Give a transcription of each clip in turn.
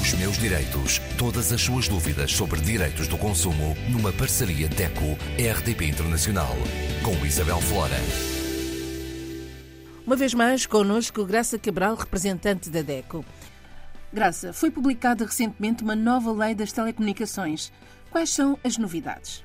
Os meus direitos. Todas as suas dúvidas sobre direitos do consumo numa parceria DECO-RDP Internacional. Com Isabel Flora. Uma vez mais, connosco Graça Cabral, representante da DECO. Graça, foi publicada recentemente uma nova lei das telecomunicações. Quais são as novidades?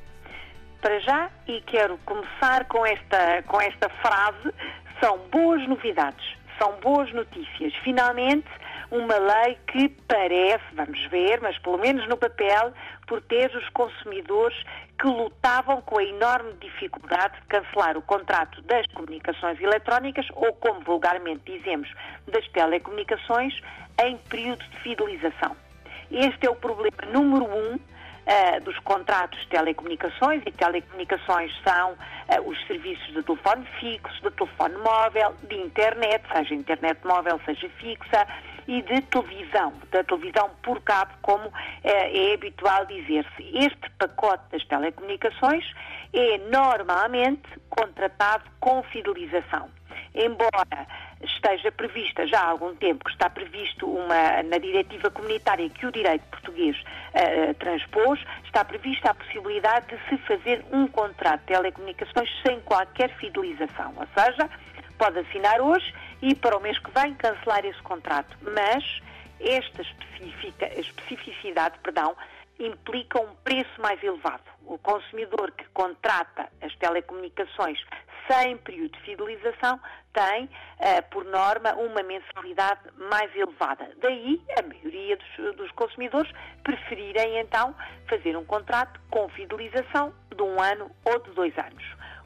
Para já, e quero começar com esta, com esta frase, são boas novidades, são boas notícias. Finalmente, uma lei que parece, vamos ver, mas pelo menos no papel, proteger os consumidores que lutavam com a enorme dificuldade de cancelar o contrato das comunicações eletrónicas ou, como vulgarmente dizemos, das telecomunicações, em período de fidelização. Este é o problema número um uh, dos contratos de telecomunicações, e telecomunicações são uh, os serviços de telefone fixo, de telefone móvel, de internet, seja internet móvel, seja fixa, e de televisão, da televisão por cabo, como é, é habitual dizer-se. Este pacote das telecomunicações é normalmente contratado com fidelização. Embora esteja prevista já há algum tempo, que está previsto uma, na diretiva comunitária que o direito português uh, transpôs, está prevista a possibilidade de se fazer um contrato de telecomunicações sem qualquer fidelização, ou seja, pode assinar hoje e para o mês que vem cancelar esse contrato. Mas esta especificidade perdão, implica um preço mais elevado. O consumidor que contrata as telecomunicações sem período de fidelização tem, uh, por norma, uma mensalidade mais elevada. Daí, a maioria dos, dos, consumidores preferirem, então, fazer um contrato com fidelização de um ano ou de dois anos.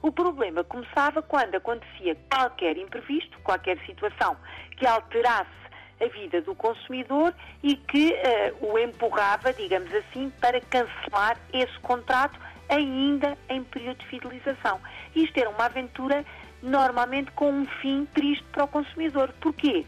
O problema começava quando acontecia qualquer imprevisto, qualquer situação que alterasse a vida do consumidor e que uh, o empurrava, digamos assim, para cancelar esse contrato ainda em período de fidelização. Isto era uma aventura normalmente com um fim triste para o consumidor. Porquê?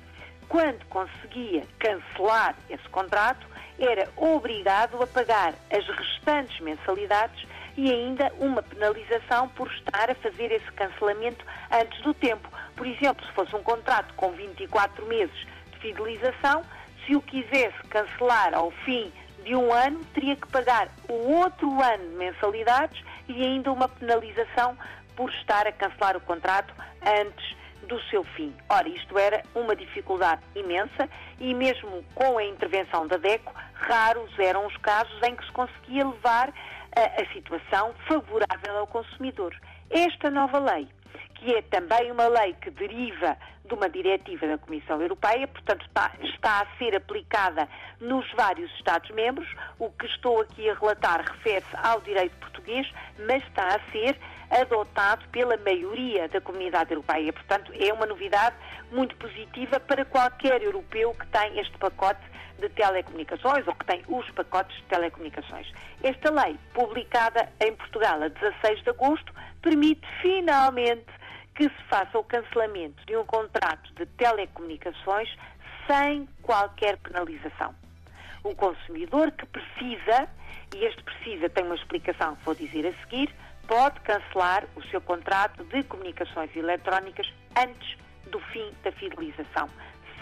Quando conseguia cancelar esse contrato, era obrigado a pagar as restantes mensalidades e ainda uma penalização por estar a fazer esse cancelamento antes do tempo. Por exemplo, se fosse um contrato com 24 meses de fidelização, se o quisesse cancelar ao fim de um ano, teria que pagar o outro ano de mensalidades e ainda uma penalização por estar a cancelar o contrato antes do seu fim. Ora, isto era uma dificuldade imensa e mesmo com a intervenção da DECO, raros eram os casos em que se conseguia levar a, a situação favorável ao consumidor. Esta nova lei, que é também uma lei que deriva de uma diretiva da Comissão Europeia, portanto está, está, a ser aplicada nos vários Estados-membros. O que estou aqui a relatar refere-se ao direito português, mas está a ser adotado pela maioria da comunidade europeia. Portanto, é uma novidade muito positiva para qualquer europeu que tem este pacote de telecomunicações ou que tem os pacotes de telecomunicações. Esta lei, publicada em Portugal a 16 de agosto, permite finalmente que se faça o cancelamento de um contrato de telecomunicações sem qualquer penalização. O consumidor que precisa, e este precisa tem uma explicação que vou dizer a seguir, pode cancelar o seu contrato de comunicações eletrónicas antes do fim da fidelização,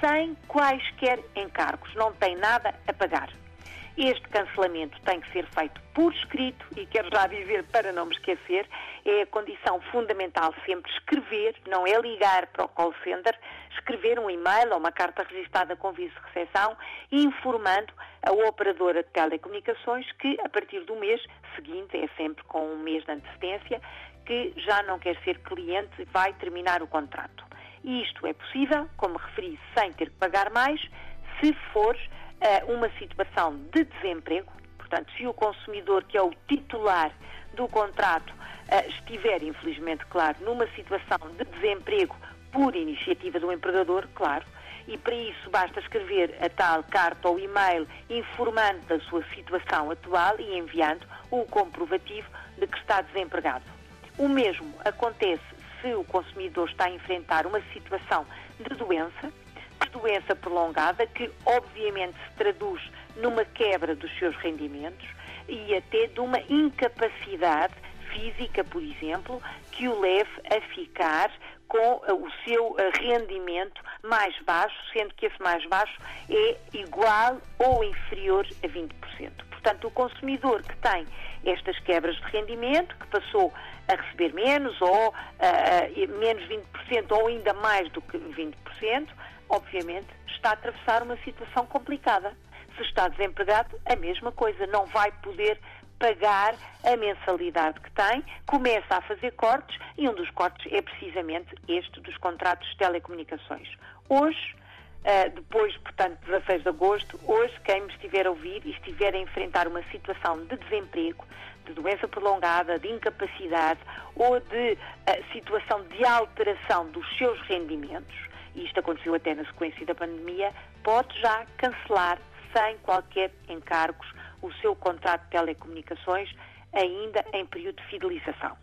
sem quaisquer encargos, não tem nada a pagar. Este cancelamento tem que ser feito por escrito e quero já dizer, para não me esquecer, é a condição fundamental sempre escrever, não é ligar para o call center, escrever um e-mail ou uma carta registada com de recepção informando a operadora de telecomunicações que a partir do mês seguinte, é sempre com um mês de antecedência, que já não quer ser cliente e vai terminar o contrato. E isto é possível, como referi, sem ter que pagar mais, se for uma situação de desemprego, portanto, se o consumidor, que é o titular do contrato, uh, estiver, infelizmente, claro, numa situação de desemprego por iniciativa do empregador, claro, e para isso basta escrever a tal carta ou e-mail informando da sua situação atual e enviando o comprovativo de que está desempregado. O mesmo acontece se o consumidor está a enfrentar uma situação de doença, de doença prolongada, que obviamente se traduz numa quebra dos seus rendimentos e até de uma incapacidade física, por exemplo, que o leve a ficar com o seu rendimento mais baixo, sendo que esse mais baixo é igual ou inferior a 20%. Portanto, o consumidor que tem estas quebras de rendimento, que passou a receber menos ou uh, menos 20% ou ainda mais do que 20%, obviamente está a atravessar uma situação complicada. Se está desempregado, a mesma coisa, não vai poder pagar a mensalidade que tem, começa a fazer cortes e um dos cortes é precisamente este dos contratos de telecomunicações. Hoje, Uh, depois, portanto, 16 de agosto, hoje, quem me estiver a ouvir e estiver a enfrentar uma situação de desemprego, de doença prolongada, de incapacidade ou de uh, situação de alteração dos seus rendimentos, e isto aconteceu até na sequência da pandemia, pode já cancelar sem qualquer encargos o seu contrato de telecomunicações ainda em período de fidelização.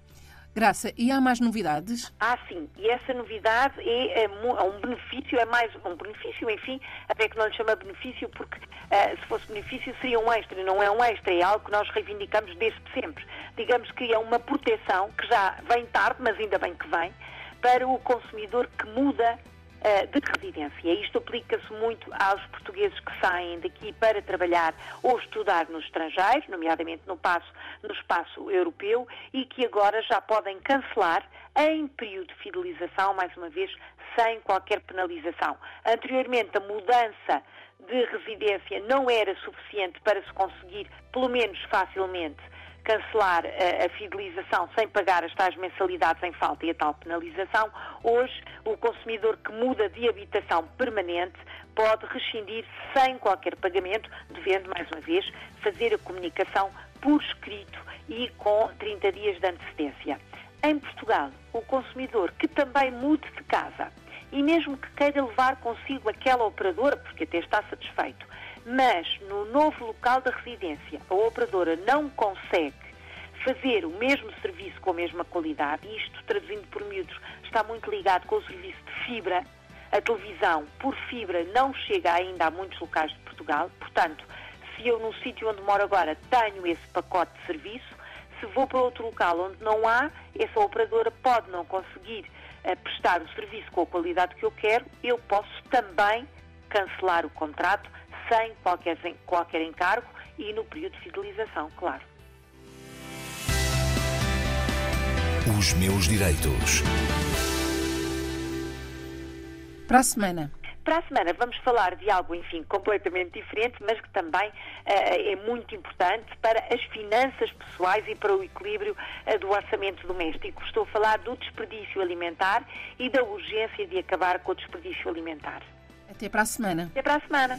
Graça, e há mais novidades? Ah, sim. E essa novidade é, é, é, um benefício, é mais um benefício, enfim, até que não lhe chama benefício, porque uh, se fosse benefício seria um extra, não é um extra, é algo que nós reivindicamos desde sempre. Digamos que é uma proteção que já vem tarde, mas ainda bem que vem, para o consumidor que muda de residência. Isto aplica-se muito aos portugueses que saem daqui para trabalhar ou estudar no estrangeiro, nomeadamente no, passo, no espaço europeu, e que agora já podem cancelar em período de fidelização, mais uma vez, sem qualquer penalização. Anteriormente, a mudança de residência não era suficiente para se conseguir, pelo menos facilmente, cancelar a, a, fidelização sem pagar as tais mensalidades em falta e a tal penalização, hoje o consumidor que muda de habitação permanente pode rescindir sem qualquer pagamento, devendo, mais uma vez, fazer a comunicação por escrito e com 30 dias de antecedência. Em Portugal, o consumidor que também mude de casa e mesmo que queira levar consigo aquela operadora, porque até está satisfeito, mas no novo local da residência a operadora não consegue fazer o mesmo serviço com a mesma qualidade, isto traduzindo por miúdos está muito ligado com o serviço de fibra, a televisão por fibra não chega ainda a muitos locais de Portugal, portanto, se eu no sítio onde moro agora tenho esse pacote de serviço, se vou para outro local onde não há, essa operadora pode não conseguir uh, prestar o serviço com a qualidade que eu quero, eu posso também cancelar o contrato sem qualquer, qualquer encargo e no período de fidelização, claro. Os meus direitos. Para a semana. Para a semana vamos falar de algo, enfim, completamente diferente, mas que também uh, é muito importante para as finanças pessoais e para o equilíbrio uh, do orçamento doméstico. Estou a falar do desperdício alimentar e da urgência de acabar com o desperdício alimentar. Até para a semana. Até para a semana.